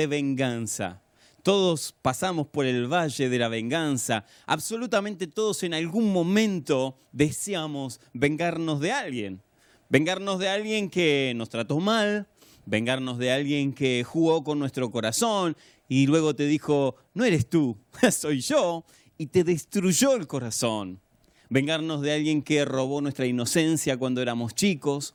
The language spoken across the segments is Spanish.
de venganza. Todos pasamos por el valle de la venganza. Absolutamente todos en algún momento deseamos vengarnos de alguien. Vengarnos de alguien que nos trató mal, vengarnos de alguien que jugó con nuestro corazón y luego te dijo, no eres tú, soy yo, y te destruyó el corazón. Vengarnos de alguien que robó nuestra inocencia cuando éramos chicos.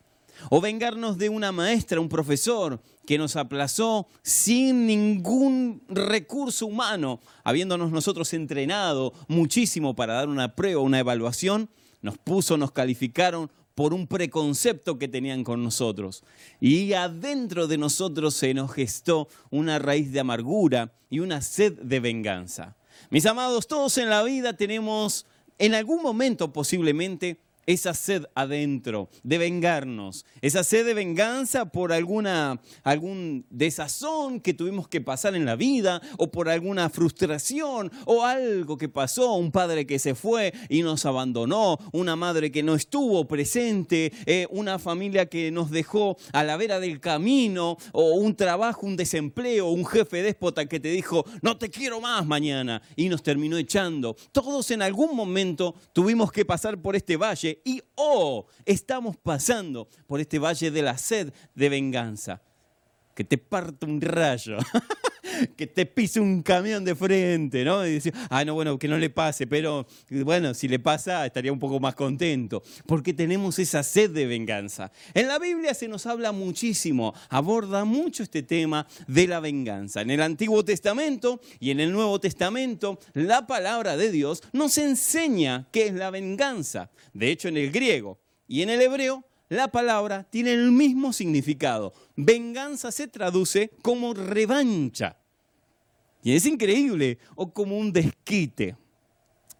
O vengarnos de una maestra, un profesor que nos aplazó sin ningún recurso humano, habiéndonos nosotros entrenado muchísimo para dar una prueba, una evaluación, nos puso, nos calificaron por un preconcepto que tenían con nosotros. Y adentro de nosotros se nos gestó una raíz de amargura y una sed de venganza. Mis amados, todos en la vida tenemos en algún momento posiblemente esa sed adentro de vengarnos, esa sed de venganza por alguna, algún desazón que tuvimos que pasar en la vida o por alguna frustración o algo que pasó, un padre que se fue y nos abandonó, una madre que no estuvo presente, eh, una familia que nos dejó a la vera del camino o un trabajo, un desempleo, un jefe déspota que te dijo, no te quiero más mañana y nos terminó echando. Todos en algún momento tuvimos que pasar por este valle y oh, estamos pasando por este valle de la sed de venganza. Que te parte un rayo, que te pise un camión de frente, ¿no? Y decir, ah, no, bueno, que no le pase, pero bueno, si le pasa estaría un poco más contento, porque tenemos esa sed de venganza. En la Biblia se nos habla muchísimo, aborda mucho este tema de la venganza. En el Antiguo Testamento y en el Nuevo Testamento, la palabra de Dios nos enseña qué es la venganza. De hecho, en el griego y en el hebreo, la palabra tiene el mismo significado. Venganza se traduce como revancha. Y es increíble, o como un desquite.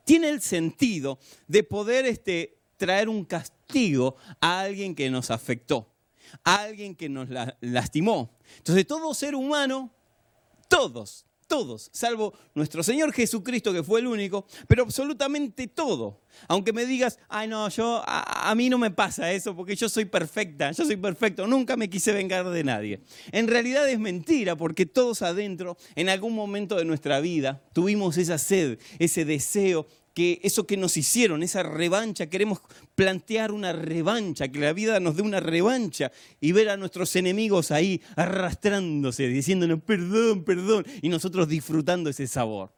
Tiene el sentido de poder este, traer un castigo a alguien que nos afectó, a alguien que nos lastimó. Entonces todo ser humano, todos todos, salvo nuestro Señor Jesucristo, que fue el único, pero absolutamente todo. Aunque me digas, ay no, yo, a, a, mí no me pasa eso porque yo soy perfecta, yo soy perfecto, nunca me quise vengar de nadie. En realidad es mentira porque todos adentro, en algún momento de nuestra vida, tuvimos esa sed, ese deseo que eso que nos hicieron, esa revancha, queremos plantear una revancha, que la vida nos dé una revancha y ver a nuestros enemigos ahí arrastrándose, diciéndonos perdón, perdón, y nosotros disfrutando ese sabor.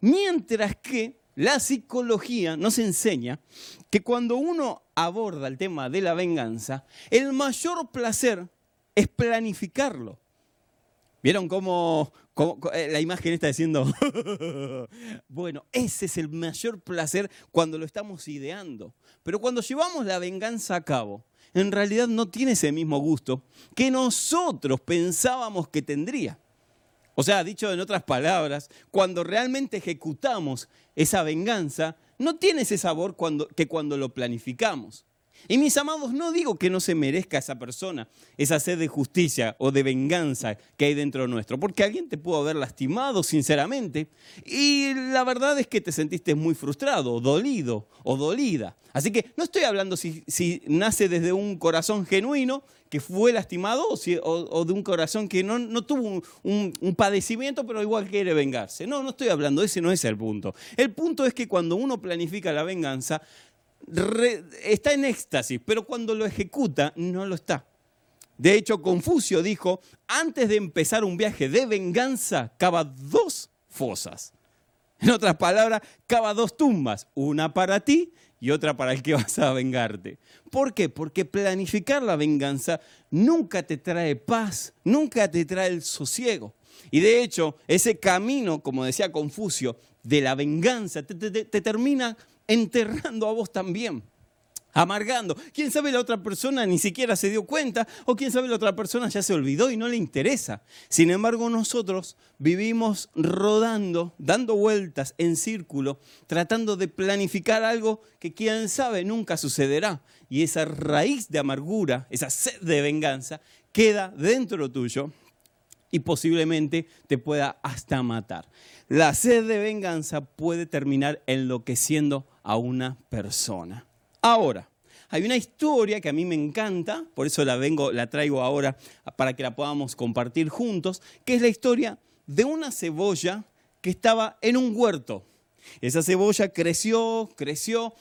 Mientras que la psicología nos enseña que cuando uno aborda el tema de la venganza, el mayor placer es planificarlo. ¿Vieron cómo, eh, la imagen está diciendo, bueno, ese es el mayor placer cuando lo estamos ideando. Pero cuando llevamos la venganza a cabo, en realidad no tiene ese mismo gusto que nosotros pensábamos que tendría. O sea, dicho en otras palabras, cuando realmente ejecutamos esa venganza, no tiene ese sabor que cuando lo planificamos. Y mis amados, no digo que no se merezca esa persona esa sed de justicia o de venganza que hay dentro nuestro, porque alguien te pudo haber lastimado sinceramente y la verdad es que te sentiste muy frustrado, dolido o dolida. Así que no estoy hablando si, nace desde un corazón genuino que fue lastimado o, de un corazón que no, tuvo un, padecimiento pero igual quiere vengarse. No, no estoy hablando, ese no es el punto. El punto es que cuando uno planifica la venganza, está en éxtasis, pero cuando lo ejecuta no lo está. De hecho, Confucio dijo, antes de empezar un viaje de venganza, cava dos fosas. En otras palabras, cava dos tumbas, una para ti y otra para el que vas a vengarte. ¿Por qué? Porque planificar la venganza nunca te trae paz, nunca te trae el sosiego. Y de hecho, ese camino, como decía Confucio, de la venganza, te, te termina enterrando a vos también, amargando. Quién sabe la otra persona ni siquiera se dio cuenta o quién sabe la otra persona ya se olvidó y no le interesa. Sin embargo, nosotros vivimos rodando, dando vueltas en círculo, tratando de planificar algo que quién sabe nunca sucederá. Y esa raíz de amargura, esa sed de venganza, queda dentro tuyo y posiblemente te pueda hasta matar. La sed de venganza puede terminar enloqueciendo a una persona. Ahora, hay una historia que a mí me encanta, por eso la vengo, la traigo ahora para que la podamos compartir juntos, que es la historia de una cebolla que estaba en un huerto. Esa cebolla creció, creció,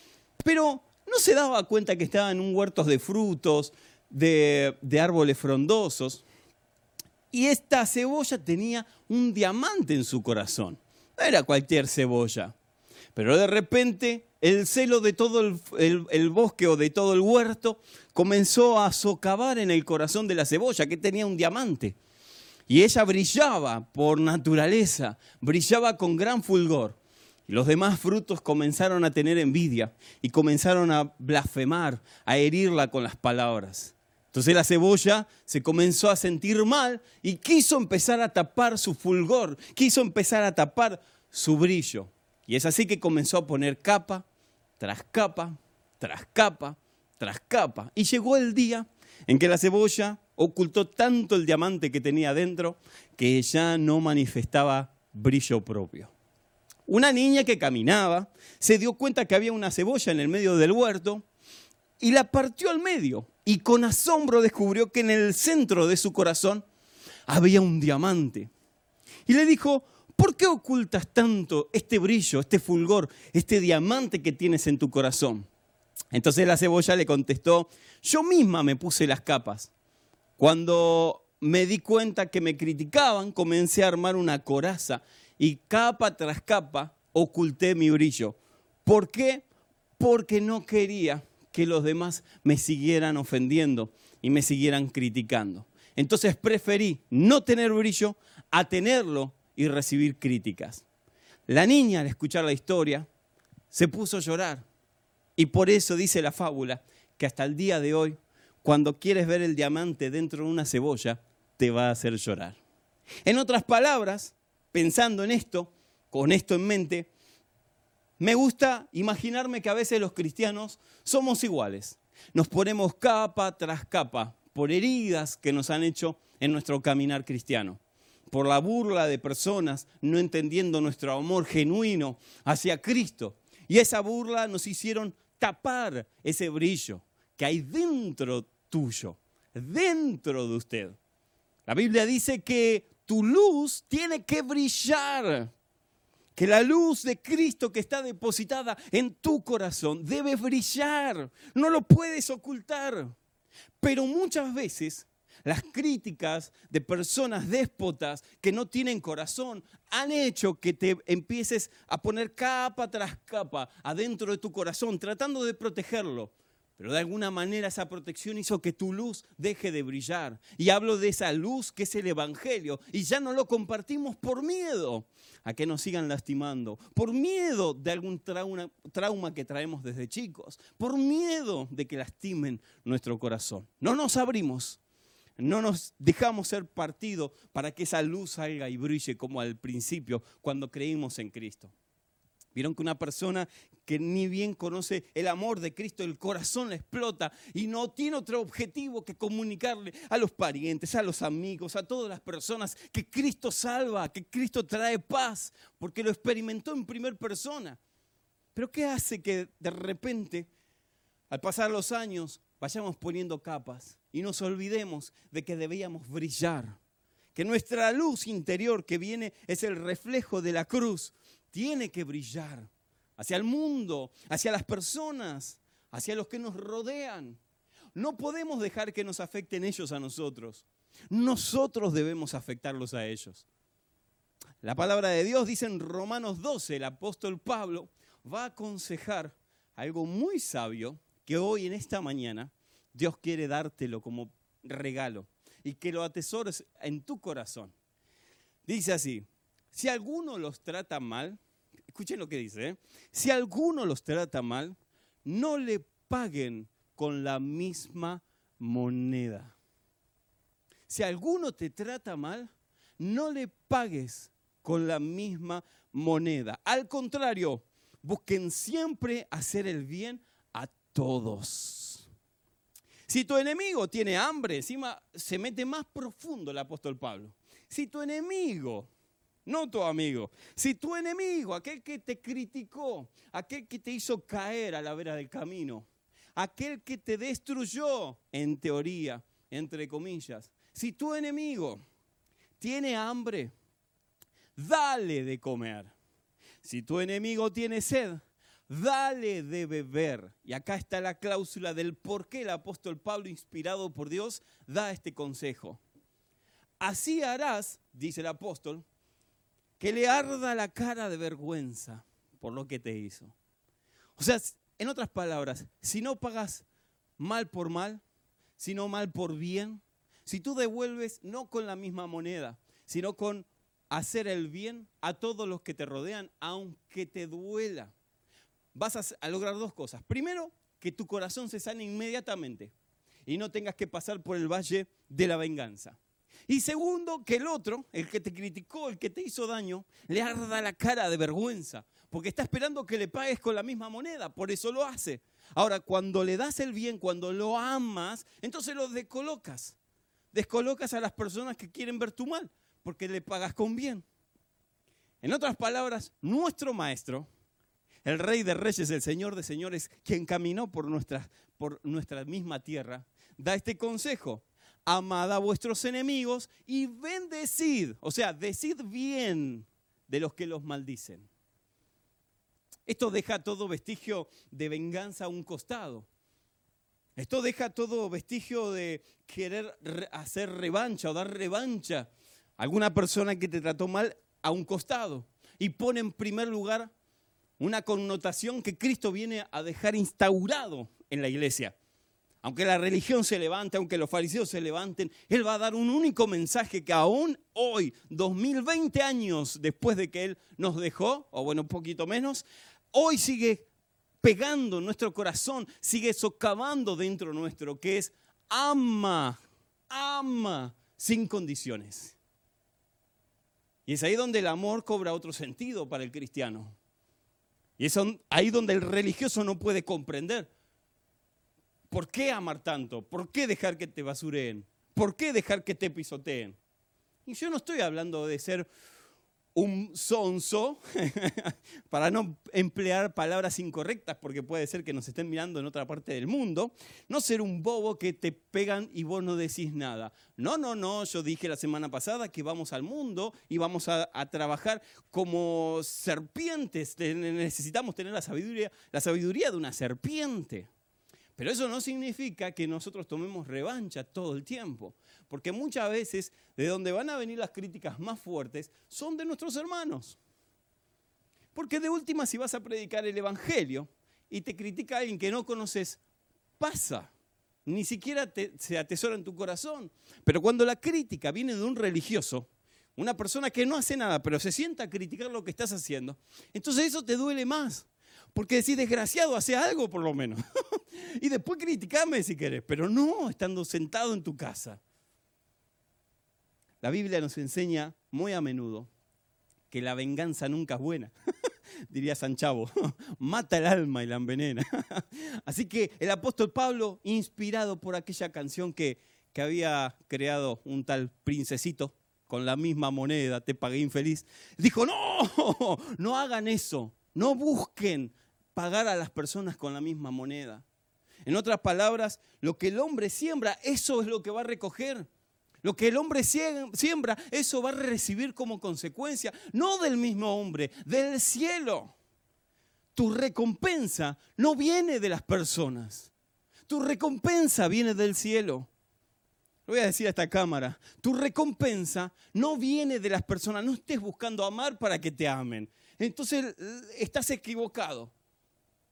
pero no se daba cuenta que estaba en un huerto de frutos, de, de árboles frondosos. Y esta cebolla tenía un diamante en su corazón. No era cualquier cebolla. Pero de repente el celo de todo el, bosque o de todo el huerto comenzó a socavar en el corazón de la cebolla, que tenía un diamante. Y ella brillaba por naturaleza, brillaba con gran fulgor. Y los demás frutos comenzaron a tener envidia y comenzaron a blasfemar, a herirla con las palabras. Entonces la cebolla se comenzó a sentir mal y quiso empezar a tapar su fulgor, quiso empezar a tapar su brillo. Y es así que comenzó a poner capa tras capa, tras capa, tras capa. Y llegó el día en que la cebolla ocultó tanto el diamante que tenía dentro que ya no manifestaba brillo propio. Una niña que caminaba se dio cuenta que había una cebolla en el medio del huerto y la partió al medio y con asombro descubrió que en el centro de su corazón había un diamante. Y le dijo, ¿por qué ocultas tanto este brillo, este fulgor, este diamante que tienes en tu corazón? Entonces la cebolla le contestó, yo misma me puse las capas. Cuando me di cuenta que me criticaban, comencé a armar una coraza y capa tras capa oculté mi brillo. ¿Por qué? Porque no quería que los demás me siguieran ofendiendo y me siguieran criticando. Entonces preferí no tener brillo a tenerlo y recibir críticas. La niña, al escuchar la historia, se puso a llorar. Y por eso dice la fábula que hasta el día de hoy, cuando quieres ver el diamante dentro de una cebolla, te va a hacer llorar. En otras palabras, pensando en esto, con esto en mente, me gusta imaginarme que a veces los cristianos somos iguales. Nos ponemos capa tras capa por heridas que nos han hecho en nuestro caminar cristiano por la burla de personas no entendiendo nuestro amor genuino hacia Cristo. Y esa burla nos hicieron tapar ese brillo que hay dentro tuyo, dentro de usted. La Biblia dice que tu luz tiene que brillar, que la luz de Cristo que está depositada en tu corazón debe brillar, no lo puedes ocultar. Pero muchas veces las críticas de personas déspotas que no tienen corazón han hecho que te empieces a poner capa tras capa adentro de tu corazón, tratando de protegerlo. Pero de alguna manera esa protección hizo que tu luz deje de brillar. Y hablo de esa luz que es el Evangelio. Y ya no lo compartimos por miedo a que nos sigan lastimando. Por miedo de algún trauma, que traemos desde chicos. Por miedo de que lastimen nuestro corazón. No nos abrimos no nos dejamos ser partido para que esa luz salga y brille como al principio cuando creímos en Cristo. Vieron que una persona que ni bien conoce el amor de Cristo, el corazón le explota y no tiene otro objetivo que comunicarle a los parientes, a los amigos, a todas las personas que Cristo salva, que Cristo trae paz, porque lo experimentó en primera persona. Pero ¿qué hace que de repente, al pasar los años, vayamos poniendo capas y nos olvidemos de que debíamos brillar, que nuestra luz interior que viene es el reflejo de la cruz, tiene que brillar hacia el mundo, hacia las personas, hacia los que nos rodean. No podemos dejar que nos afecten ellos a nosotros. Nosotros debemos afectarlos a ellos. La palabra de Dios dice en Romanos 12, el apóstol Pablo va a aconsejar algo muy sabio que hoy en esta mañana Dios quiere dártelo como regalo y que lo atesores en tu corazón. Dice así, si alguno los trata mal, escuchen lo que dice, ¿eh? si alguno los trata mal, no le paguen con la misma moneda. Si alguno te trata mal, no le pagues con la misma moneda. Al contrario, busquen siempre hacer el bien a todos. Si tu enemigo tiene hambre, encima se mete más profundo el apóstol Pablo. Si tu enemigo, no tu amigo, si tu enemigo, aquel que te criticó, aquel que te hizo caer a la vera del camino, aquel que te destruyó, en teoría, entre comillas. Si tu enemigo tiene hambre, dale de comer. Si tu enemigo tiene sed, dale de beber. Y acá está la cláusula del por qué el apóstol Pablo, inspirado por Dios, da este consejo. Así harás, dice el apóstol, que le arda la cara de vergüenza por lo que te hizo. O sea, en otras palabras, si no pagas mal por mal, sino mal por bien, si tú devuelves no con la misma moneda, sino con hacer el bien a todos los que te rodean, aunque te duela, vas a, lograr dos cosas. Primero, que tu corazón se sane inmediatamente y no tengas que pasar por el valle de la venganza. Y segundo, que el otro, el que te criticó, el que te hizo daño, le arda la cara de vergüenza, porque está esperando que le pagues con la misma moneda, por eso lo hace. Ahora, cuando le das el bien, cuando lo amas, entonces lo descolocas. Descolocas a las personas que quieren ver tu mal, porque le pagas con bien. En otras palabras, nuestro maestro, el rey de reyes, el señor de señores, quien caminó por nuestra, por nuestra misma tierra, da este consejo. Amad a vuestros enemigos y bendecid, o sea, decid bien de los que los maldicen. Esto deja todo vestigio de venganza a un costado. Esto deja todo vestigio de querer hacer revancha o dar revancha a alguna persona que te trató mal a un costado. Y pone en primer lugar una connotación que Cristo viene a dejar instaurado en la iglesia. Aunque la religión se levante, aunque los fariseos se levanten, Él va a dar un único mensaje que aún hoy, 2020 años después de que Él nos dejó, o bueno, un poquito menos, hoy sigue pegando nuestro corazón, sigue socavando dentro nuestro, que es ama, ama sin condiciones. Y es ahí donde el amor cobra otro sentido para el cristiano. Y es ahí donde el religioso no puede comprender. ¿Por qué amar tanto? ¿Por qué dejar que te basureen? ¿Por qué dejar que te pisoteen? Y yo no estoy hablando de ser un sonso, para no emplear palabras incorrectas, porque puede ser que nos estén mirando en otra parte del mundo, no ser un bobo que te pegan y vos no decís nada. No, no, no, yo dije la semana pasada que vamos al mundo y vamos a, a trabajar como serpientes, necesitamos tener la sabiduría, la sabiduría de una serpiente. Pero eso no significa que nosotros tomemos revancha todo el tiempo, porque muchas veces de donde van a venir las críticas más fuertes son de nuestros hermanos. Porque de última, si vas a predicar el Evangelio y te critica alguien que no conoces, pasa. Ni siquiera se atesora en tu corazón. Pero cuando la crítica viene de un religioso, una persona que no hace nada, pero se sienta a criticar lo que estás haciendo, entonces eso te duele más. Porque decís, desgraciado, hace algo por lo menos. y después criticame si querés, pero no estando sentado en tu casa. La Biblia nos enseña muy a menudo que la venganza nunca es buena. Diría San Chavo, mata el alma y la envenena. Así que el apóstol Pablo, inspirado por aquella canción que, que había creado un tal princesito, con la misma moneda, te pagué infeliz, dijo, no, no hagan eso, no busquen pagar a las personas con la misma moneda. En otras palabras, lo que el hombre siembra, eso es lo que va a recoger. Lo que el hombre siembra, eso va a recibir como consecuencia, no del mismo hombre, del cielo. Tu recompensa no viene de las personas. Tu recompensa viene del cielo. Lo voy a decir a esta cámara. Tu recompensa no viene de las personas. No estés buscando amar para que te amen. Entonces estás equivocado.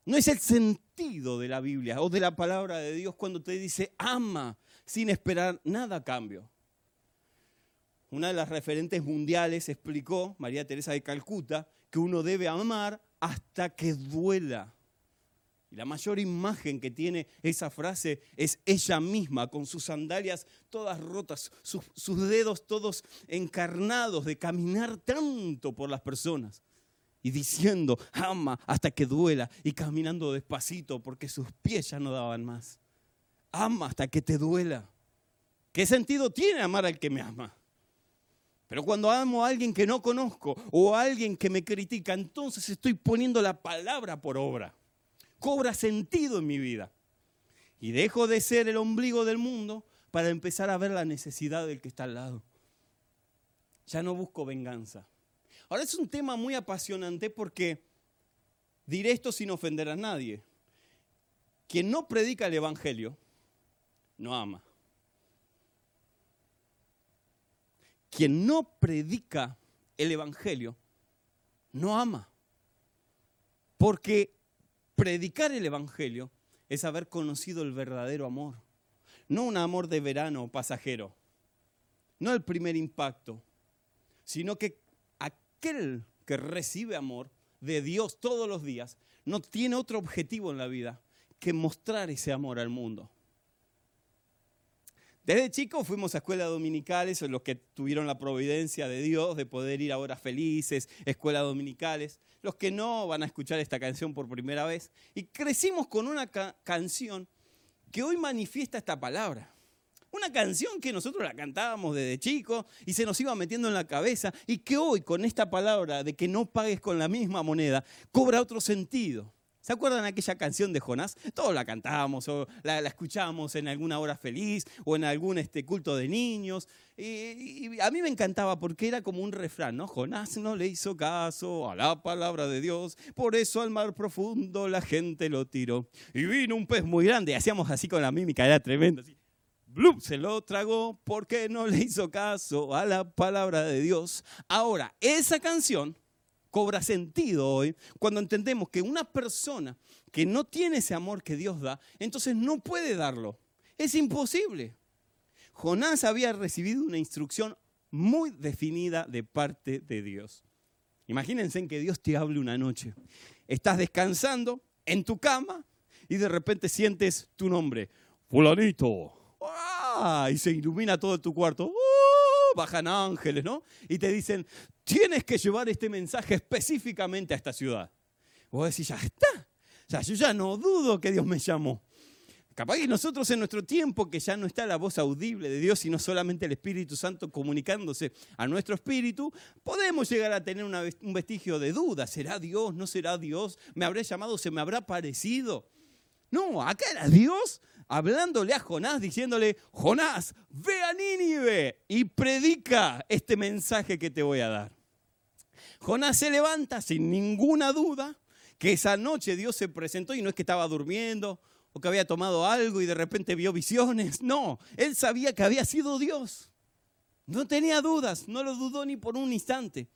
No es el sentido de la Biblia o de la palabra de Dios cuando te dice ama sin esperar nada a cambio. Una de las referentes mundiales explicó, María Teresa de Calcuta, que uno debe amar hasta que duela. Y la mayor imagen que tiene esa frase es ella misma, con sus sandalias todas rotas, sus, sus dedos todos encarnados de caminar tanto por las personas y diciendo, ama hasta que duela y caminando despacito porque sus pies ya no daban más. Ama hasta que te duela. ¿Qué sentido tiene amar al que me ama? Pero cuando amo a alguien que no conozco o a alguien que me critica, entonces estoy poniendo la palabra por obra. Cobra sentido en mi vida. Y dejo de ser el ombligo del mundo para empezar a ver la necesidad del que está al lado. Ya no busco venganza. Ahora es un tema muy apasionante porque diré esto sin ofender a nadie. Quien no predica el Evangelio, no ama. Quien no predica el Evangelio, no ama. Porque predicar el Evangelio es haber conocido el verdadero amor. No un amor de verano pasajero. No el primer impacto. Sino que aquel que recibe amor de Dios todos los días no tiene otro objetivo en la vida que mostrar ese amor al mundo. Desde chicos fuimos a escuelas dominicales, los que tuvieron la providencia de Dios de poder ir a horas felices, escuelas dominicales. Los que no van a escuchar esta canción por primera vez. Y crecimos con una canción que hoy manifiesta esta palabra. Una canción que nosotros la cantábamos desde chicos y se nos iba metiendo en la cabeza y que hoy con esta palabra de que no pagues con la misma moneda cobra otro sentido. ¿Se acuerdan aquella canción de Jonás? Todos la cantábamos o la, escuchábamos en alguna hora feliz o en algún este, culto de niños. Y, a mí me encantaba porque era como un refrán, ¿no? Jonás no le hizo caso a la palabra de Dios, por eso al mar profundo la gente lo tiró. Y vino un pez muy grande, hacíamos así con la mímica, era tremendo. Así. Se lo tragó porque no le hizo caso a la palabra de Dios. Ahora, esa canción cobra sentido hoy cuando entendemos que una persona que no tiene ese amor que Dios da, entonces no puede darlo. Es imposible. Jonás había recibido una instrucción muy definida de parte de Dios. Imagínense en que Dios te hable una noche. Estás descansando en tu cama y de repente sientes tu nombre, fulanito. ¡Ah! Y se ilumina todo tu cuarto. ¡Uh! Bajan ángeles, ¿no? Y te dicen, tienes que llevar este mensaje específicamente a esta ciudad. Vos decís, ya está. Ya, yo ya no dudo que Dios me llamó. Capaz que nosotros en nuestro tiempo, que ya no está la voz audible de Dios, sino solamente el Espíritu Santo comunicándose a nuestro espíritu, podemos llegar a tener un vestigio de duda. ¿Será Dios? ¿No será Dios? ¿Me habrá llamado? ¿Se me habrá parecido? No, acá era Dios hablándole a Jonás, diciéndole, Jonás, ve a Nínive y predica este mensaje que te voy a dar. Jonás se levanta sin ninguna duda que esa noche Dios se presentó y no es que estaba durmiendo o que había tomado algo y de repente vio visiones. No, él sabía que había sido Dios. No tenía dudas, no lo dudó ni por un instante.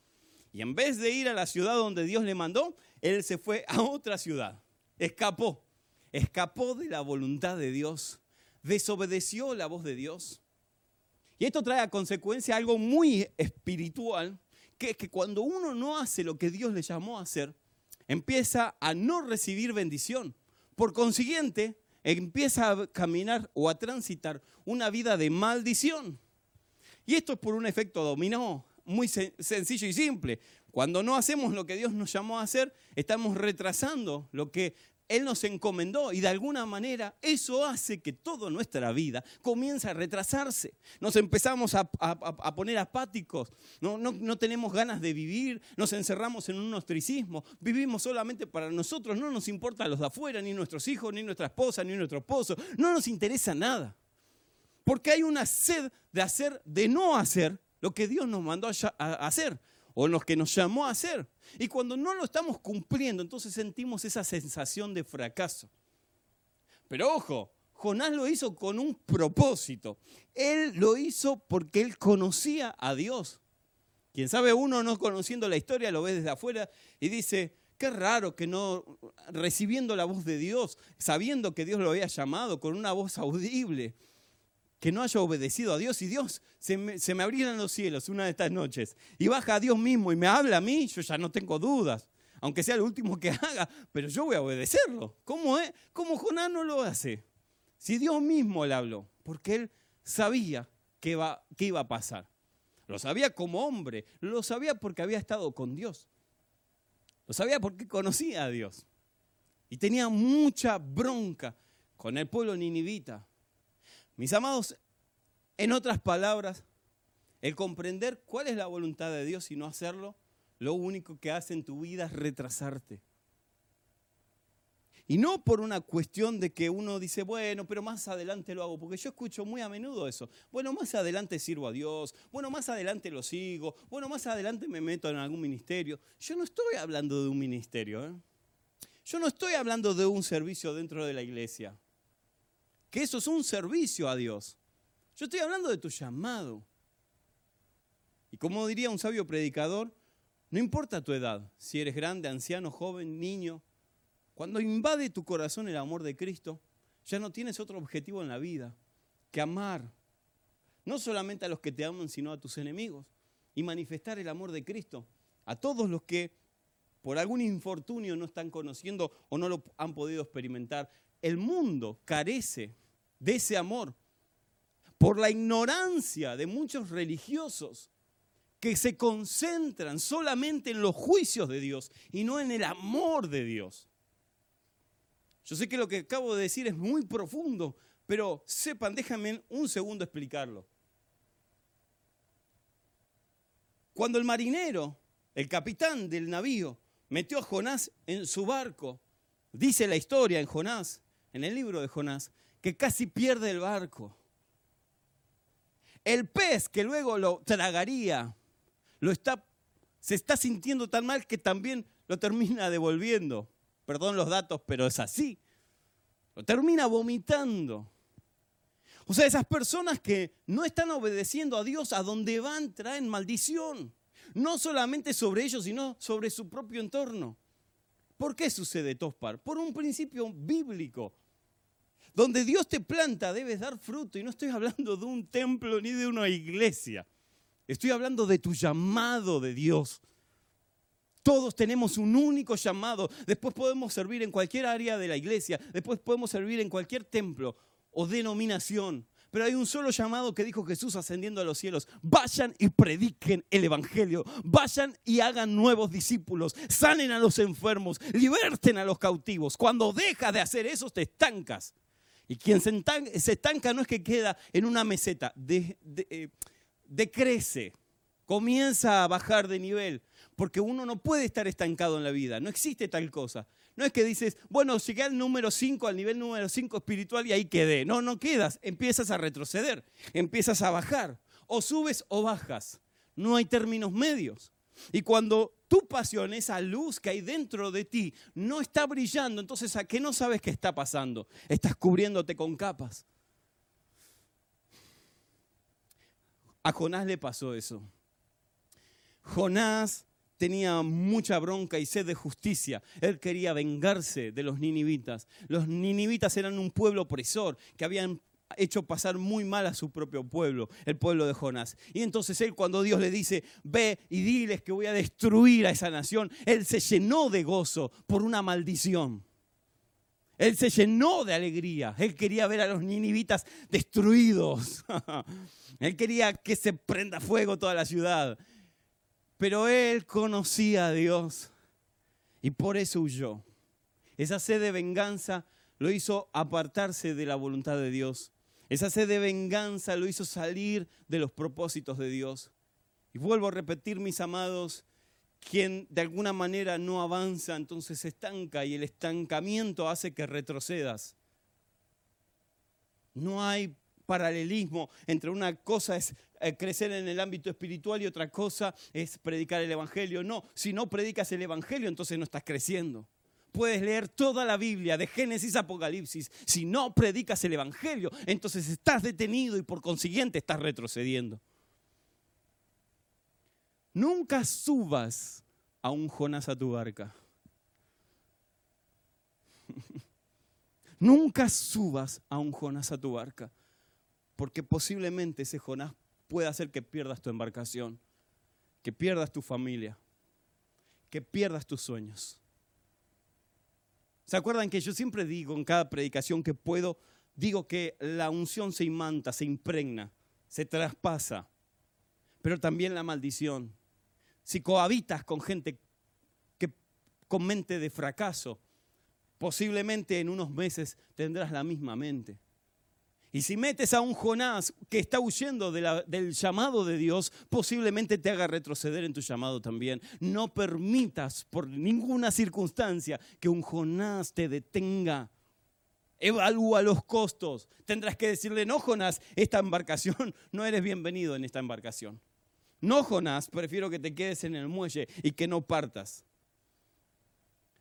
Y en vez de ir a la ciudad donde Dios le mandó, él se fue a otra ciudad. Escapó escapó de la voluntad de Dios, desobedeció la voz de Dios. Y esto trae a consecuencia algo muy espiritual, que es que cuando uno no hace lo que Dios le llamó a hacer, empieza a no recibir bendición. Por consiguiente, empieza a caminar o a transitar una vida de maldición. Y esto es por un efecto dominó, muy sencillo y simple. Cuando no hacemos lo que Dios nos llamó a hacer, estamos retrasando lo que él nos encomendó y de alguna manera eso hace que toda nuestra vida comience a retrasarse. Nos empezamos a, poner apáticos, no, no, tenemos ganas de vivir, nos encerramos en un ostracismo, vivimos solamente para nosotros, no nos importa los de afuera, ni nuestros hijos, ni nuestra esposa, ni nuestro esposo, no nos interesa nada. Porque hay una sed de hacer, de no hacer lo que Dios nos mandó a hacer o los que nos llamó a hacer. Y cuando no lo estamos cumpliendo, entonces sentimos esa sensación de fracaso. Pero ojo, Jonás lo hizo con un propósito. Él lo hizo porque él conocía a Dios. Quien sabe uno no conociendo la historia lo ve desde afuera y dice, qué raro que no recibiendo la voz de Dios, sabiendo que Dios lo había llamado con una voz audible, que no haya obedecido a Dios y Dios se me, se abrieran los cielos una de estas noches y baja a Dios mismo y me habla a mí, yo ya no tengo dudas, aunque sea lo último que haga, pero yo voy a obedecerlo. ¿Cómo es? ¿Cómo Jonás no lo hace? Si Dios mismo le habló, porque él sabía que iba, que iba a pasar. Lo sabía como hombre, lo sabía porque había estado con Dios. Lo sabía porque conocía a Dios. Y tenía mucha bronca con el pueblo ninivita mis amados, en otras palabras, el comprender cuál es la voluntad de Dios y no hacerlo, lo único que hace en tu vida es retrasarte. Y no por una cuestión de que uno dice, bueno, pero más adelante lo hago, porque yo escucho muy a menudo eso. Bueno, más adelante sirvo a Dios, bueno, más adelante lo sigo, bueno, más adelante me meto en algún ministerio. Yo no estoy hablando de un ministerio, ¿eh? yo no estoy hablando de un servicio dentro de la iglesia, que eso es un servicio a Dios. Yo estoy hablando de tu llamado. Y como diría un sabio predicador, no importa tu edad, si eres grande, anciano, joven, niño, cuando invade tu corazón el amor de Cristo, ya no tienes otro objetivo en la vida que amar, no solamente a los que te aman, sino a tus enemigos, y manifestar el amor de Cristo a todos los que por algún infortunio no están conociendo o no lo han podido experimentar. El mundo carece de ese amor por la ignorancia de muchos religiosos que se concentran solamente en los juicios de Dios y no en el amor de Dios. Yo sé que lo que acabo de decir es muy profundo, pero sepan, déjenme un segundo explicarlo. Cuando el marinero, el capitán del navío, metió a Jonás en su barco, dice la historia en Jonás, en el libro de Jonás, que casi pierde el barco. El pez que luego lo tragaría lo está, se está sintiendo tan mal que también lo termina devolviendo. Perdón los datos, pero es así. Lo termina vomitando. O sea, esas personas que no están obedeciendo a Dios, a donde van traen maldición. No solamente sobre ellos, sino sobre su propio entorno. ¿Por qué sucede Tospar? Por un principio bíblico. Donde Dios te planta debes dar fruto. Y no estoy hablando de un templo ni de una iglesia. Estoy hablando de tu llamado de Dios. Todos tenemos un único llamado. Después podemos servir en cualquier área de la iglesia. Después podemos servir en cualquier templo o denominación. Pero hay un solo llamado que dijo Jesús ascendiendo a los cielos. Vayan y prediquen el Evangelio. Vayan y hagan nuevos discípulos. Sanen a los enfermos. Liberten a los cautivos. Cuando dejas de hacer eso te estancas. Y quien se estanca, no es que queda en una meseta. Eh, decrece, comienza a bajar de nivel, porque uno no puede estar estancado en la vida, no existe tal cosa. No es que dices, bueno, llegué al número 5, al nivel número 5 espiritual y ahí quedé. No, no quedas, empiezas a retroceder, empiezas a bajar, o subes o bajas. No hay términos medios. Y cuando tu pasión, esa luz que hay dentro de ti, no está brillando, entonces ¿a qué no sabes qué está pasando? Estás cubriéndote con capas. A Jonás le pasó eso. Jonás tenía mucha bronca y sed de justicia. Él quería vengarse de los ninivitas. Los ninivitas eran un pueblo opresor que habían hecho pasar muy mal a su propio pueblo, el pueblo de Jonás. Y entonces él cuando Dios le dice, ve y diles que voy a destruir a esa nación, él se llenó de gozo por una maldición. Él se llenó de alegría. Él quería ver a los ninivitas destruidos. él quería que se prenda fuego toda la ciudad. Pero él conocía a Dios y por eso huyó. Esa sed de venganza lo hizo apartarse de la voluntad de Dios. Esa sed de venganza lo hizo salir de los propósitos de Dios. Y vuelvo a repetir, mis amados, quien de alguna manera no avanza, entonces se estanca y el estancamiento hace que retrocedas. No hay paralelismo entre una cosa es eh, crecer en el ámbito espiritual y otra cosa es predicar el Evangelio. No, si no predicas el Evangelio, entonces no estás creciendo. Puedes leer toda la Biblia, de Génesis a Apocalipsis. Si no predicas el Evangelio, entonces estás detenido y por consiguiente estás retrocediendo. Nunca subas a un Jonás a tu barca. Nunca subas a un Jonás a tu barca, porque posiblemente ese Jonás pueda hacer que pierdas tu embarcación, que pierdas tu familia, que pierdas tus sueños. ¿Se acuerdan que yo siempre digo en cada predicación que puedo, digo que la unción se imanta, se impregna, se traspasa, pero también la maldición si cohabitas con gente que con mente de fracaso, posiblemente en unos meses tendrás la misma mente. Y si metes a un Jonás que está huyendo del llamado de Dios, posiblemente te haga retroceder en tu llamado también. No permitas por ninguna circunstancia que un Jonás te detenga. Evalúa los costos. Tendrás que decirle, no, Jonás, esta embarcación, no eres bienvenido en esta embarcación. No, Jonás, prefiero que te quedes en el muelle y que no partas.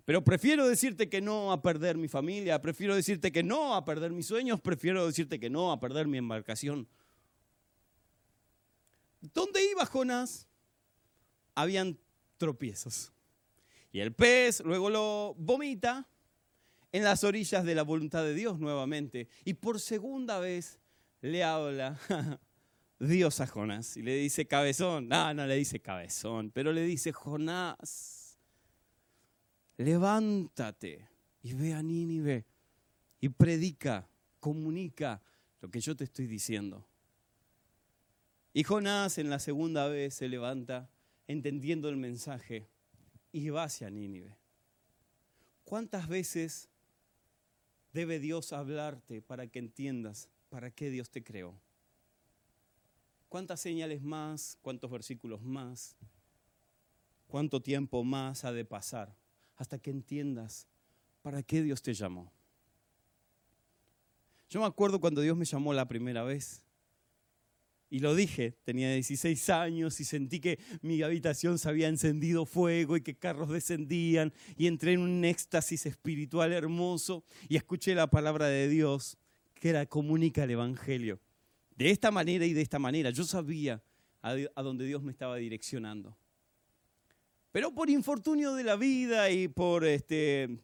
Pero prefiero decirte que no a perder mi familia, prefiero decirte que no a perder mis sueños, prefiero decirte que no a perder mi embarcación. ¿Dónde iba Jonás? Habían tropiezos. Y el pez luego lo vomita en las orillas de la voluntad de Dios nuevamente. Y por segunda vez le habla Dios a Jonás y le dice cabezón. No, no le dice cabezón, pero le dice Jonás levántate y ve a Nínive y predica, comunica lo que yo te estoy diciendo. Y Jonás en la segunda vez se levanta entendiendo el mensaje y va hacia Nínive. ¿Cuántas veces debe Dios hablarte para que entiendas para qué Dios te creó? ¿Cuántas señales más? ¿Cuántos versículos más? ¿Cuánto tiempo más ha de pasar hasta que entiendas para qué Dios te llamó. Yo me acuerdo cuando Dios me llamó la primera vez. Y lo dije, tenía 16 años y sentí que mi habitación se había encendido fuego y que carros descendían y entré en un éxtasis espiritual hermoso y escuché la palabra de Dios que era comunica el Evangelio. De esta manera y de esta manera yo sabía a, a dónde Dios me estaba direccionando. Pero por infortunio de la vida y por, este,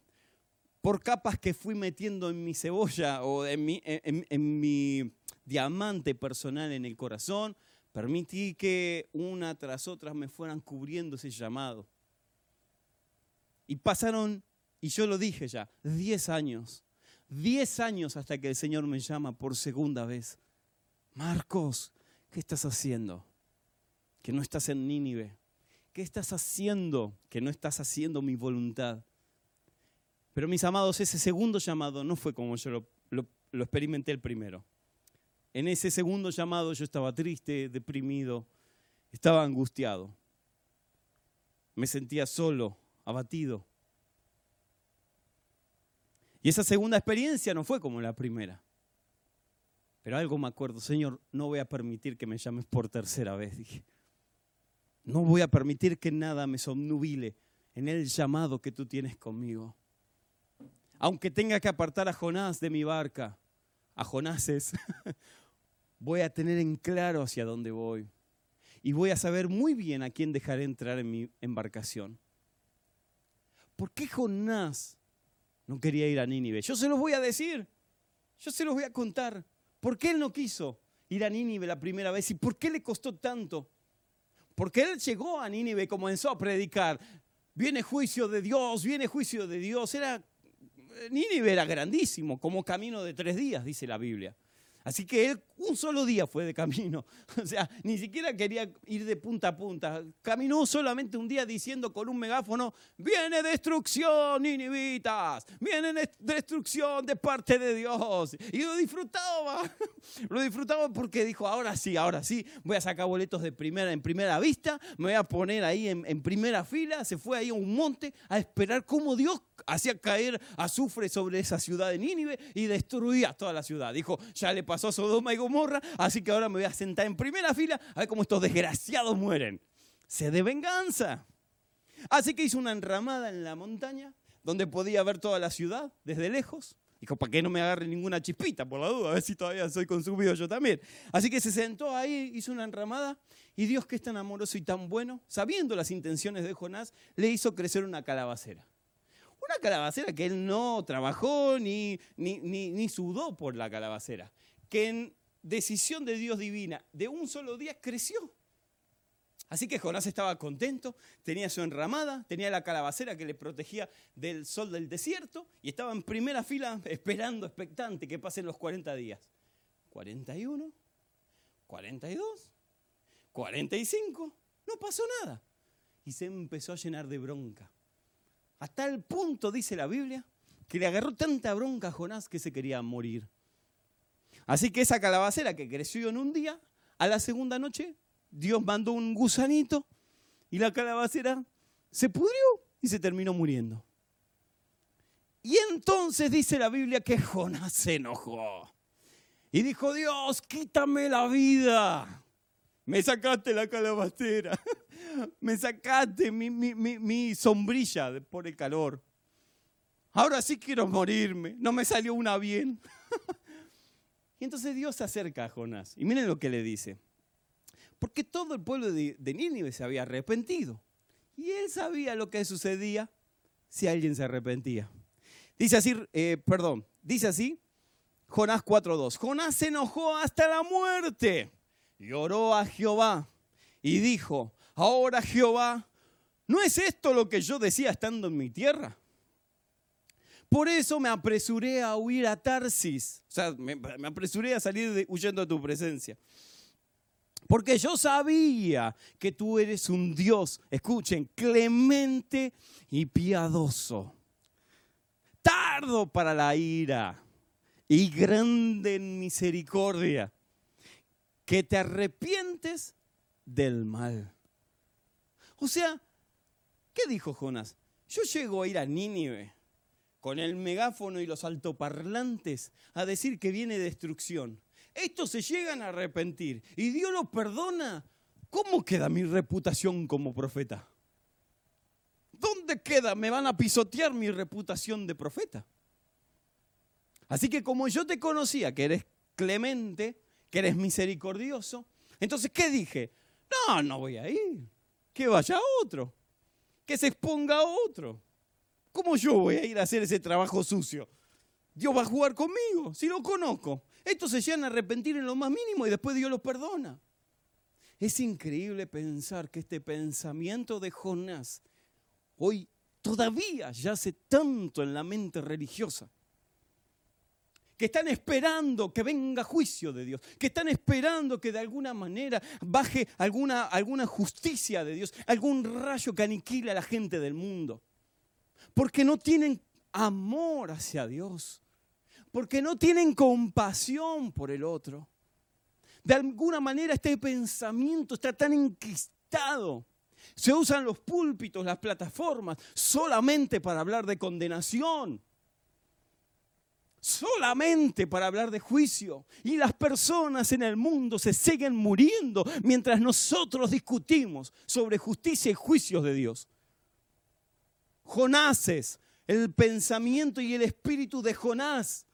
por capas que fui metiendo en mi cebolla o en mi, en mi diamante personal en el corazón, permití que una tras otra me fueran cubriendo ese llamado. Y pasaron, y yo lo dije ya, 10 años. 10 años hasta que el Señor me llama por segunda vez. Marcos, ¿qué estás haciendo? Que no estás en Nínive. ¿Qué estás haciendo que no estás haciendo mi voluntad? Pero mis amados, ese segundo llamado no fue como yo lo, experimenté el primero. En ese segundo llamado yo estaba triste, deprimido, estaba angustiado. Me sentía solo, abatido. Y esa segunda experiencia no fue como la primera. Pero algo me acuerdo, Señor, no voy a permitir que me llames por tercera vez, dije. No voy a permitir que nada me somnubile en el llamado que tú tienes conmigo. Aunque tenga que apartar a Jonás de mi barca, a Jonases, voy a tener en claro hacia dónde voy. Y voy a saber muy bien a quién dejaré entrar en mi embarcación. ¿Por qué Jonás no quería ir a Nínive? Yo se los voy a decir. Yo se los voy a contar. ¿Por qué él no quiso ir a Nínive la primera vez y por qué le costó tanto? Porque él llegó a Nínive y comenzó a predicar. Viene juicio de Dios, viene juicio de Dios. Era, Nínive era grandísimo, como camino de tres días, dice la Biblia. Así que él un solo día fue de camino. O sea, ni siquiera quería ir de punta a punta. Caminó solamente un día diciendo con un megáfono, viene destrucción, ninivitas, viene destrucción de parte de Dios. Y lo disfrutaba. Lo disfrutaba porque dijo, ahora sí, ahora sí, voy a sacar boletos de primera, en primera vista, me voy a poner ahí en, primera fila. Se fue ahí a un monte a esperar cómo Dios hacía caer azufre sobre esa ciudad de Nínive y destruía toda la ciudad. Dijo, ya le pasó a Sodoma y Gomorra, así que ahora me voy a sentar en primera fila a ver cómo estos desgraciados mueren. Se de venganza. Así que hizo una enramada en la montaña donde podía ver toda la ciudad desde lejos. Dijo, para que no me agarre ninguna chispita, por la duda, a ver si todavía soy consumido yo también. Así que se sentó ahí, hizo una enramada, y Dios que es tan amoroso y tan bueno, sabiendo las intenciones de Jonás, le hizo crecer una calabacera. Una calabacera que él no trabajó ni, ni, ni, sudó por la calabacera, que en decisión de Dios divina de un solo día creció. Así que Jonás estaba contento, tenía su enramada, tenía la calabacera que le protegía del sol del desierto y estaba en primera fila esperando, expectante, que pasen los 40 días. 41, 42, 45, no pasó nada. Y se empezó a llenar de bronca. A tal punto, dice la Biblia, que le agarró tanta bronca a Jonás que se quería morir. Así que esa calabacera que creció en un día, a la segunda noche Dios mandó un gusanito y la calabacera se pudrió y se terminó muriendo. Y entonces dice la Biblia que Jonás se enojó. Y dijo, Dios, quítame la vida. Me sacaste la calabacera. Me sacaste mi, mi sombrilla por el calor. Ahora sí quiero morirme. No me salió una bien. y entonces Dios se acerca a Jonás. Y miren lo que le dice. Porque todo el pueblo de, Nínive se había arrepentido. Y él sabía lo que sucedía si alguien se arrepentía. Dice así, eh, perdón, dice así, Jonás 4.2. Jonás se enojó hasta la muerte y oró a Jehová y dijo, ahora Jehová, ¿no es esto lo que yo decía estando en mi tierra? Por eso me apresuré a huir a Tarsis, o sea, me, apresuré a salir huyendo de tu presencia. Porque yo sabía que tú eres un Dios, escuchen, clemente y piadoso, tardo para la ira y grande en misericordia, que te arrepientes del mal. O sea, ¿qué dijo Jonás? Yo llego a ir a Nínive con el megáfono y los altoparlantes a decir que viene destrucción estos se llegan a arrepentir y Dios los perdona, ¿cómo queda mi reputación como profeta? ¿Dónde queda? Me van a pisotear mi reputación de profeta. Así que como yo te conocía, que eres clemente, que eres misericordioso, entonces ¿qué dije? No, no voy a ir. Que vaya otro. Que se exponga otro. ¿Cómo yo voy a ir a hacer ese trabajo sucio? Dios va a jugar conmigo, si lo conozco. Estos se llegan a arrepentir en lo más mínimo y después Dios los perdona. Es increíble pensar que este pensamiento de Jonás hoy todavía yace tanto en la mente religiosa. Que están esperando que venga juicio de Dios, que están esperando que de alguna manera baje alguna, alguna justicia de Dios, algún rayo que aniquile a la gente del mundo. Porque no tienen amor hacia Dios porque no tienen compasión por el otro. De alguna manera este pensamiento está tan enquistado. Se usan los púlpitos, las plataformas, solamente para hablar de condenación, solamente para hablar de juicio. Y las personas en el mundo se siguen muriendo mientras nosotros discutimos sobre justicia y juicios de Dios. Jonases, el pensamiento y el espíritu de Jonás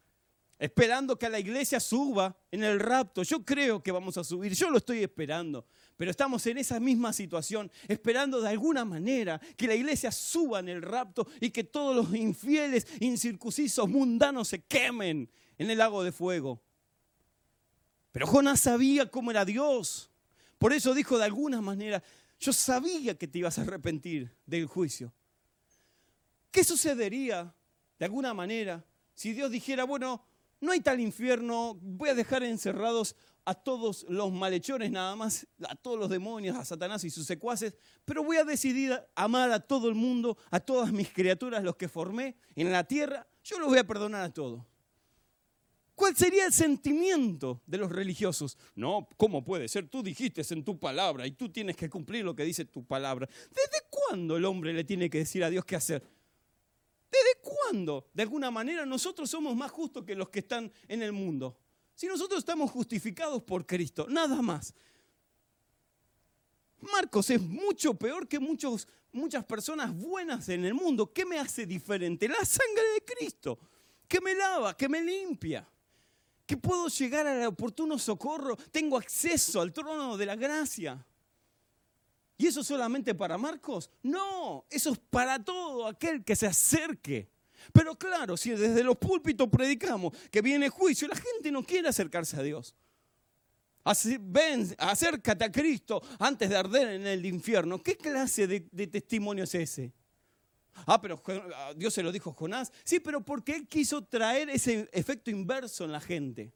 esperando que la iglesia suba en el rapto. Yo creo que vamos a subir, yo lo estoy esperando, pero estamos en esa misma situación, esperando de alguna manera que la iglesia suba en el rapto y que todos los infieles, incircuncisos, mundanos se quemen en el lago de fuego. Pero Jonás sabía cómo era Dios. Por eso dijo de alguna manera, yo sabía que te ibas a arrepentir del juicio. ¿Qué sucedería de alguna manera si Dios dijera, bueno, no hay tal infierno, voy a dejar encerrados a todos los malhechores nada más, a todos los demonios, a Satanás y sus secuaces, pero voy a decidir amar a todo el mundo, a todas mis criaturas, los que formé en la tierra, yo los voy a perdonar a todos. ¿Cuál sería el sentimiento de los religiosos? No, ¿cómo puede ser? Tú dijiste en tu palabra y tú tienes que cumplir lo que dice tu palabra. ¿Desde cuándo el hombre le tiene que decir a Dios qué hacer? ¿Desde cuándo? De alguna manera nosotros somos más justos que los que están en el mundo. Si nosotros estamos justificados por Cristo, nada más. Marcos es mucho peor que muchos, muchas personas buenas en el mundo. ¿Qué me hace diferente? La sangre de Cristo, que me lava, que me limpia, que puedo llegar al oportuno socorro, tengo acceso al trono de la gracia. ¿Y eso solamente para Marcos? No, eso es para todo aquel que se acerque. Pero claro, si desde los púlpitos predicamos que viene juicio, la gente no quiere acercarse a Dios. Así, ven, acércate a Cristo antes de arder en el infierno. ¿Qué clase de, de testimonio es ese? Ah, pero Dios se lo dijo a Jonás. Sí, pero porque Él quiso traer ese efecto inverso en la gente.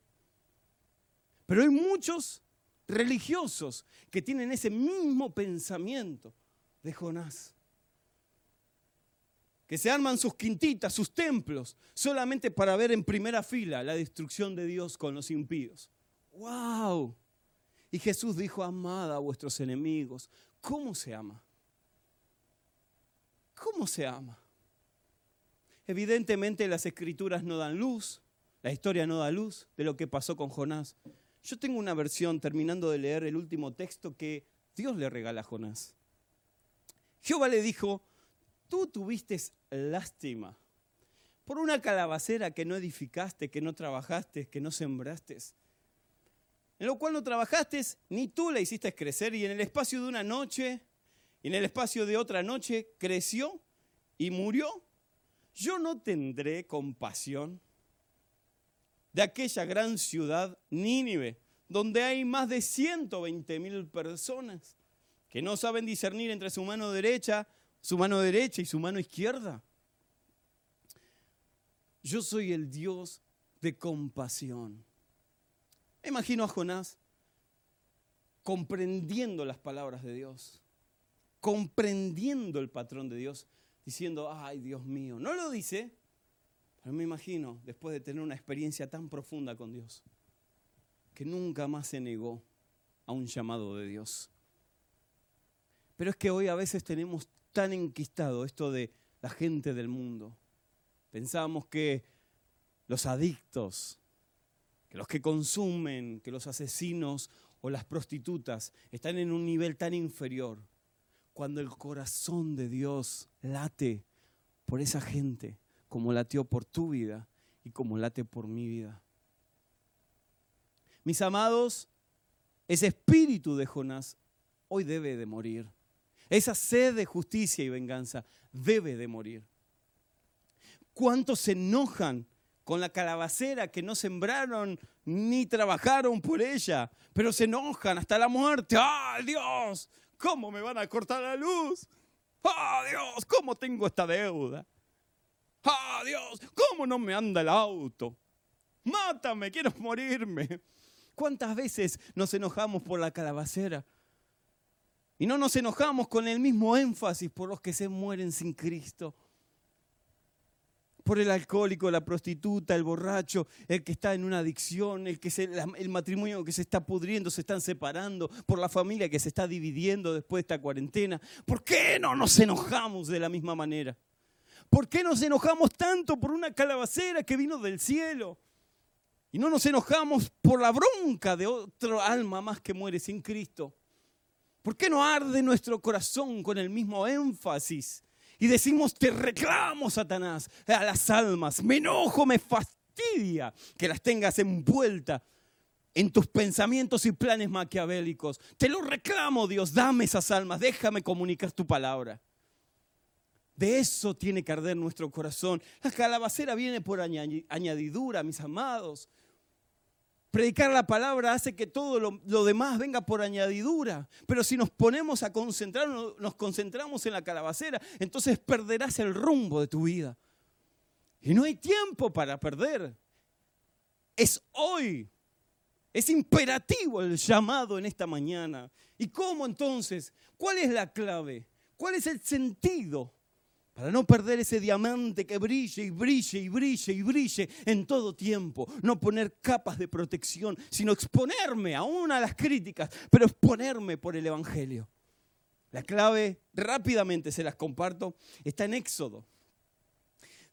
Pero hay muchos religiosos que tienen ese mismo pensamiento de Jonás. Que se arman sus quintitas, sus templos, solamente para ver en primera fila la destrucción de Dios con los impíos. ¡Wow! Y Jesús dijo, amad a vuestros enemigos. ¿Cómo se ama? ¿Cómo se ama? Evidentemente las escrituras no dan luz, la historia no da luz de lo que pasó con Jonás. Yo tengo una versión, terminando de leer el último texto, que Dios le regala a Jonás. Jehová le dijo, tú tuviste lástima por una calabacera que no edificaste, que no trabajaste, que no sembraste, en lo cual no trabajaste, ni tú la hiciste crecer, y en el espacio de una noche, y en el espacio de otra noche, creció y murió. Yo no tendré compasión de aquella gran ciudad, Nínive, donde hay más de 120 mil personas que no saben discernir entre su mano derecha, su mano derecha y su mano izquierda. Yo soy el Dios de compasión. imagino a Jonás comprendiendo las palabras de Dios, comprendiendo el patrón de Dios, diciendo, ay Dios mío, no lo dice, pero me imagino, después de tener una experiencia tan profunda con Dios, que nunca más se negó a un llamado de Dios. Pero es que hoy a veces tenemos tan enquistado esto de la gente del mundo. Pensamos que los adictos, que los que consumen, que los asesinos o las prostitutas están en un nivel tan inferior, cuando el corazón de Dios late por esa gente como latió por tu vida y como late por mi vida. Mis amados, ese espíritu de Jonás hoy debe de morir. Esa sed de justicia y venganza debe de morir. ¿Cuántos se enojan con la calabacera que no sembraron ni trabajaron por ella, pero se enojan hasta la muerte? ¡Ah, Dios! ¿Cómo me van a cortar la luz? ¡Ah, Dios! ¿Cómo tengo esta deuda? ¡Ah, Dios! ¿Cómo no me anda el auto? Mátame, quiero morirme. ¿Cuántas veces nos enojamos por la calabacera? Y no nos enojamos con el mismo énfasis por los que se mueren sin Cristo. Por el alcohólico, la prostituta, el borracho, el que está en una adicción, el, que el matrimonio que se está pudriendo, se están separando, por la familia que se está dividiendo después de esta cuarentena. ¿Por qué no nos enojamos de la misma manera? ¿Por qué nos enojamos tanto por una calabacera que vino del cielo? Y no nos enojamos por la bronca de otro alma más que muere sin Cristo. ¿Por qué no arde nuestro corazón con el mismo énfasis? Y decimos, te reclamo, Satanás, a las almas. Me enojo, me fastidia que las tengas envueltas en tus pensamientos y planes maquiavélicos. Te lo reclamo, Dios, dame esas almas, déjame comunicar tu palabra. De eso tiene que arder nuestro corazón. La calabacera viene por añadidura, mis amados. Predicar la palabra hace que todo lo, demás venga por añadidura. Pero si nos ponemos a concentrar, nos concentramos en la calabacera, entonces perderás el rumbo de tu vida. Y no hay tiempo para perder. Es hoy. Es imperativo el llamado en esta mañana. ¿Y cómo entonces? ¿Cuál es la clave? ¿Cuál es el sentido? Para no perder ese diamante que brille y brille y brille y brille en todo tiempo. No poner capas de protección, sino exponerme aún a las críticas, pero exponerme por el Evangelio. La clave, rápidamente se las comparto, está en Éxodo.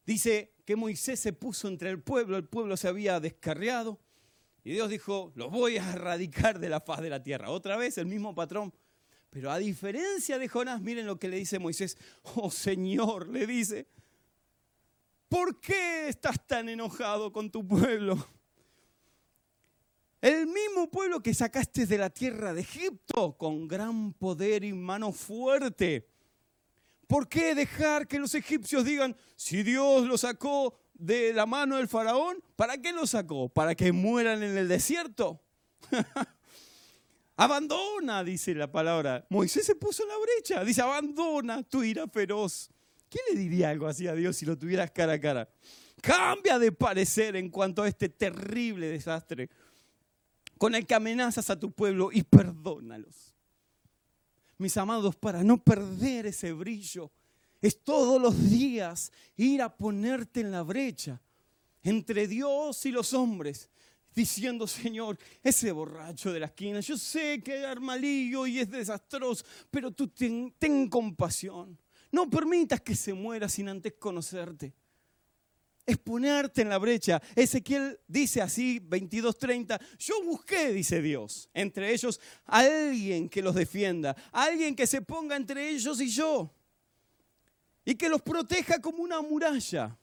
Dice que Moisés se puso entre el pueblo, el pueblo se había descarriado y Dios dijo, los voy a erradicar de la faz de la tierra. Otra vez el mismo patrón. Pero a diferencia de Jonás, miren lo que le dice Moisés. Oh Señor, le dice, ¿por qué estás tan enojado con tu pueblo? El mismo pueblo que sacaste de la tierra de Egipto con gran poder y mano fuerte. ¿Por qué dejar que los egipcios digan, si Dios lo sacó de la mano del faraón, ¿para qué lo sacó? ¿Para que mueran en el desierto? Abandona, dice la palabra. Moisés se puso en la brecha. Dice, abandona tu ira feroz. ¿Quién le diría algo así a Dios si lo tuvieras cara a cara? Cambia de parecer en cuanto a este terrible desastre con el que amenazas a tu pueblo y perdónalos. Mis amados, para no perder ese brillo, es todos los días ir a ponerte en la brecha entre Dios y los hombres, diciendo, Señor, ese borracho de la esquina, yo sé que es armalillo y es desastroso, pero tú ten, compasión. No permitas que se muera sin antes conocerte es ponerte en la brecha. Ezequiel dice así, 22:30, yo busqué, dice Dios, entre ellos alguien que los defienda, alguien que se ponga entre ellos y yo, y que los proteja como una muralla.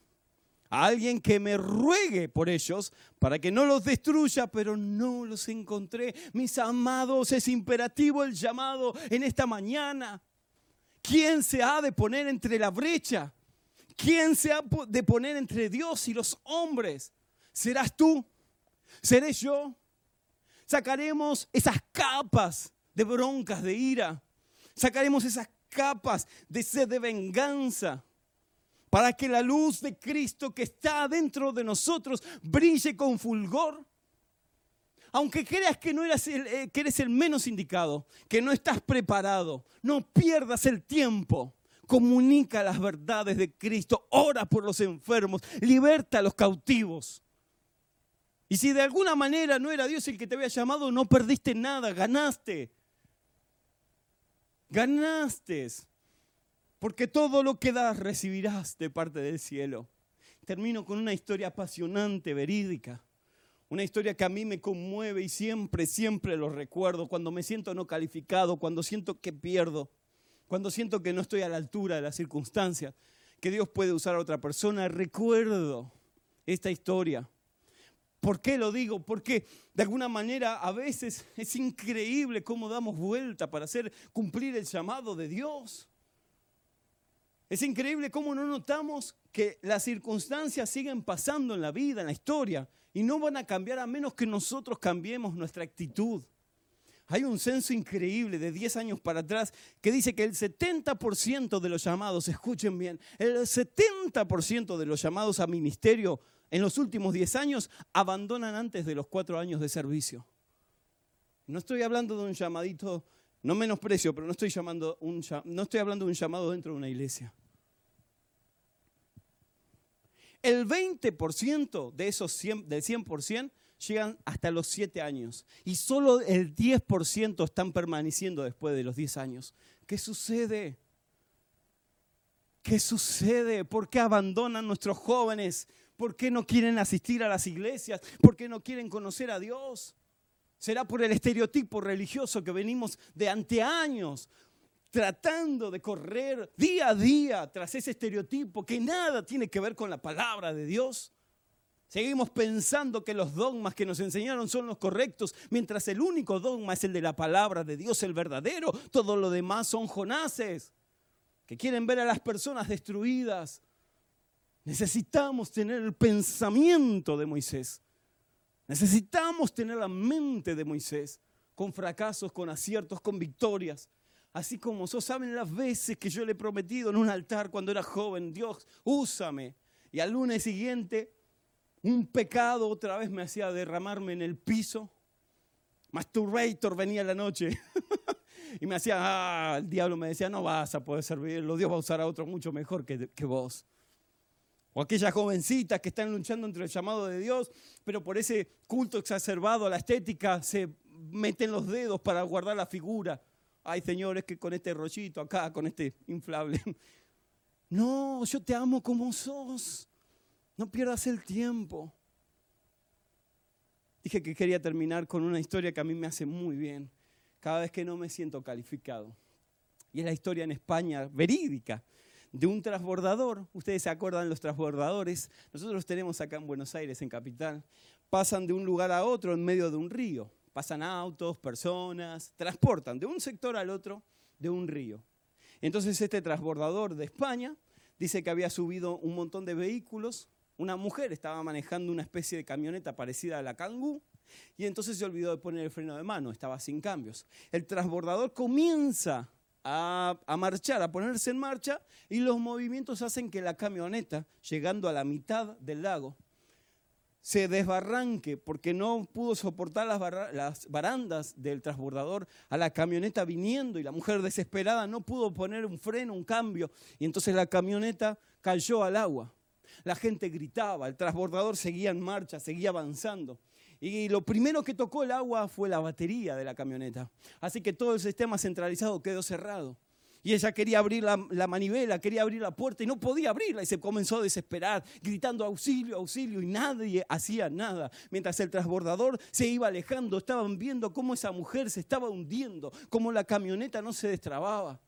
Alguien que me ruegue por ellos para que no los destruya, pero no los encontré. Mis amados, es imperativo el llamado en esta mañana. ¿Quién se ha de poner entre la brecha? ¿Quién se ha de poner entre Dios y los hombres? ¿Serás tú? ¿Seré yo? Sacaremos esas capas de broncas, de ira. Sacaremos esas capas de sed de venganza para que la luz de Cristo que está dentro de nosotros brille con fulgor. Aunque creas que, no eras eh, que eres el menos indicado, que no estás preparado, no pierdas el tiempo comunica las verdades de Cristo, ora por los enfermos, liberta a los cautivos. Y si de alguna manera no era Dios el que te había llamado, no perdiste nada, ganaste. Ganaste. Porque todo lo que das recibirás de parte del cielo. Termino con una historia apasionante, verídica. Una historia que a mí me conmueve y siempre, siempre lo recuerdo cuando me siento no calificado, cuando siento que pierdo cuando siento que no estoy a la altura de las circunstancias, que Dios puede usar a otra persona, recuerdo esta historia. ¿Por qué lo digo? Porque de alguna manera a veces es increíble cómo damos vuelta para hacer cumplir el llamado de Dios. Es increíble cómo no notamos que las circunstancias siguen pasando en la vida, en la historia, y no van a cambiar a menos que nosotros cambiemos nuestra actitud. Hay un censo increíble de 10 años para atrás que dice que el 70% de los llamados, escuchen bien, el 70% de los llamados a ministerio en los últimos 10 años abandonan antes de los 4 años de servicio. No estoy hablando de un llamadito, no menosprecio, pero no estoy, llamando un, no estoy hablando de un llamado dentro de una iglesia. El 20% de esos 100, del 100% llegan hasta los 7 años y solo el 10% están permaneciendo después de los 10 años. ¿Qué sucede? ¿Qué sucede? ¿Por qué abandonan nuestros jóvenes? ¿Por qué no quieren asistir a las iglesias? ¿Por qué no quieren conocer a Dios? ¿Será por el estereotipo religioso que venimos de anteaños tratando de correr día a día tras ese estereotipo que nada tiene que ver con la palabra de Dios? Seguimos pensando que los dogmas que nos enseñaron son los correctos, mientras el único dogma es el de la palabra de Dios, el verdadero. Todo lo demás son jonaces que quieren ver a las personas destruidas. Necesitamos tener el pensamiento de Moisés. Necesitamos tener la mente de Moisés, con fracasos, con aciertos, con victorias. Así como sos, saben las veces que yo le he prometido en un altar cuando era joven, Dios, úsame. Y al lunes siguiente un pecado otra vez me hacía derramarme en el piso. Masturbator venía la noche y me hacía, ah, el diablo me decía, no vas a poder servirlo, Dios va a usar a otro mucho mejor que vos. O aquellas jovencitas que están luchando entre el llamado de Dios, pero por ese culto exacerbado a la estética se meten los dedos para guardar la figura. Ay, Señor, es que con este rollito acá, con este inflable. No, yo te amo como sos. No pierdas el tiempo. Dije que quería terminar con una historia que a mí me hace muy bien, cada vez que no me siento calificado. Y es la historia en España, verídica, de un transbordador. Ustedes se acuerdan los transbordadores. Nosotros los tenemos acá en Buenos Aires, en Capital. Pasan de un lugar a otro en medio de un río. Pasan autos, personas, transportan de un sector al otro de un río. Entonces este transbordador de España dice que había subido un montón de vehículos una mujer estaba manejando una especie de camioneta parecida a la Kangoo y entonces se olvidó de poner el freno de mano, estaba sin cambios. El transbordador comienza a, marchar, a ponerse en marcha y los movimientos hacen que la camioneta, llegando a la mitad del lago, se desbarranque porque no pudo soportar las, las, barandas del transbordador a la camioneta viniendo y la mujer desesperada no pudo poner un freno, un cambio y entonces la camioneta cayó al agua. La gente gritaba, el transbordador seguía en marcha, seguía avanzando. Y lo primero que tocó el agua fue la batería de la camioneta. Así que todo el sistema centralizado quedó cerrado. Y ella quería abrir la, manivela, quería abrir la puerta y no podía abrirla y se comenzó a desesperar, gritando auxilio, auxilio y nadie hacía nada. Mientras el transbordador se iba alejando, estaban viendo cómo esa mujer se estaba hundiendo, cómo la camioneta no se destrababa.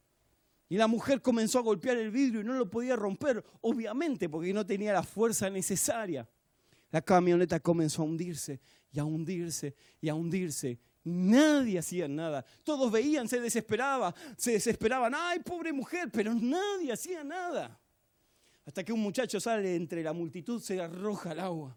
Y la mujer comenzó a golpear el vidrio y no lo podía romper, obviamente, porque no tenía la fuerza necesaria. La camioneta comenzó a hundirse y a hundirse y a hundirse Nadie hacía nada. Todos veían, se desesperaba, se desesperaban. Ay, pobre mujer, pero nadie hacía nada. Hasta que un muchacho sale entre la multitud, se arroja al agua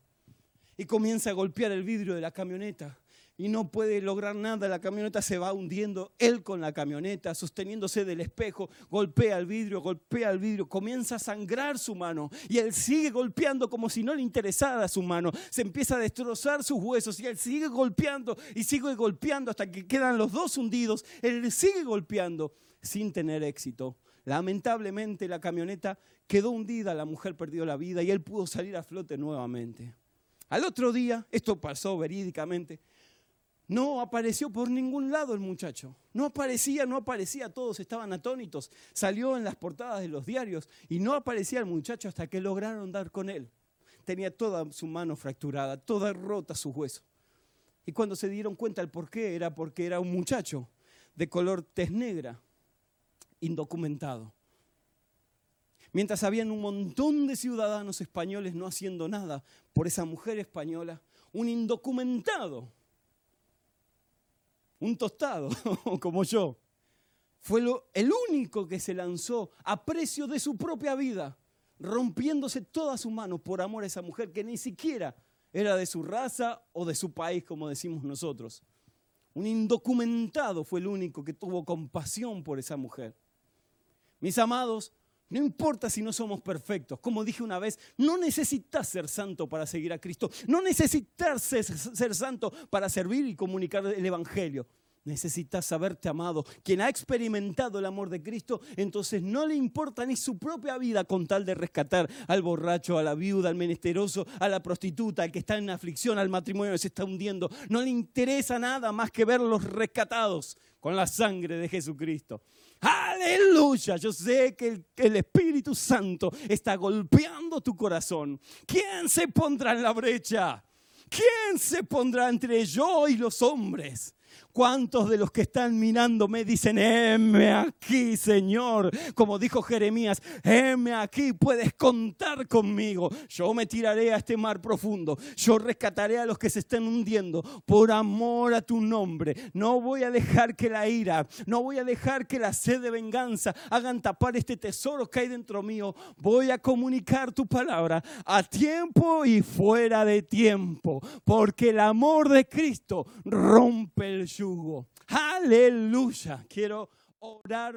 y comienza a golpear el vidrio de la camioneta y no puede lograr nada, la camioneta se va hundiendo, él con la camioneta, sosteniéndose del espejo, golpea el vidrio, golpea el vidrio, comienza a sangrar su mano y él sigue golpeando como si no le interesara su mano, se empieza a destrozar sus huesos y él sigue golpeando y sigue golpeando hasta que quedan los dos hundidos, él sigue golpeando sin tener éxito. Lamentablemente la camioneta quedó hundida, la mujer perdió la vida y él pudo salir a flote nuevamente. Al otro día, esto pasó verídicamente, no apareció por ningún lado el muchacho. No aparecía, no aparecía, todos estaban atónitos. Salió en las portadas de los diarios y no aparecía el muchacho hasta que lograron dar con él. Tenía toda su mano fracturada, toda rota su hueso. Y cuando se dieron cuenta el por qué, era porque era un muchacho de color tez negra, indocumentado. Mientras habían un montón de ciudadanos españoles no haciendo nada por esa mujer española, un indocumentado un tostado como yo. Fue el único que se lanzó a precio de su propia vida, rompiéndose toda su mano por amor a esa mujer que ni siquiera era de su raza o de su país, como decimos nosotros. Un indocumentado fue el único que tuvo compasión por esa mujer. Mis amados, no importa si no somos perfectos. Como dije una vez, no necesitas ser santo para seguir a Cristo. No necesitas ser, santo para servir y comunicar el Evangelio. Necesitas saberte amado. Quien ha experimentado el amor de Cristo, entonces no le importa ni su propia vida con tal de rescatar al borracho, a la viuda, al menesteroso, a la prostituta, al que está en aflicción, al matrimonio que se está hundiendo. No le interesa nada más que verlos rescatados con la sangre de Jesucristo. Aleluya, yo sé que el, Espíritu Santo está golpeando tu corazón. ¿Quién se pondrá en la brecha? ¿Quién se pondrá entre yo y los hombres? ¿Cuántos de los que están mirando me dicen, heme aquí, Señor? Como dijo Jeremías, heme aquí, puedes contar conmigo. Yo me tiraré a este mar profundo. Yo rescataré a los que se están hundiendo por amor a tu nombre. No voy a dejar que la ira, no voy a dejar que la sed de venganza hagan tapar este tesoro que hay dentro mío. Voy a comunicar tu palabra a tiempo y fuera de tiempo, porque el amor de Cristo rompe el yugo Aleluya. Quiero orar.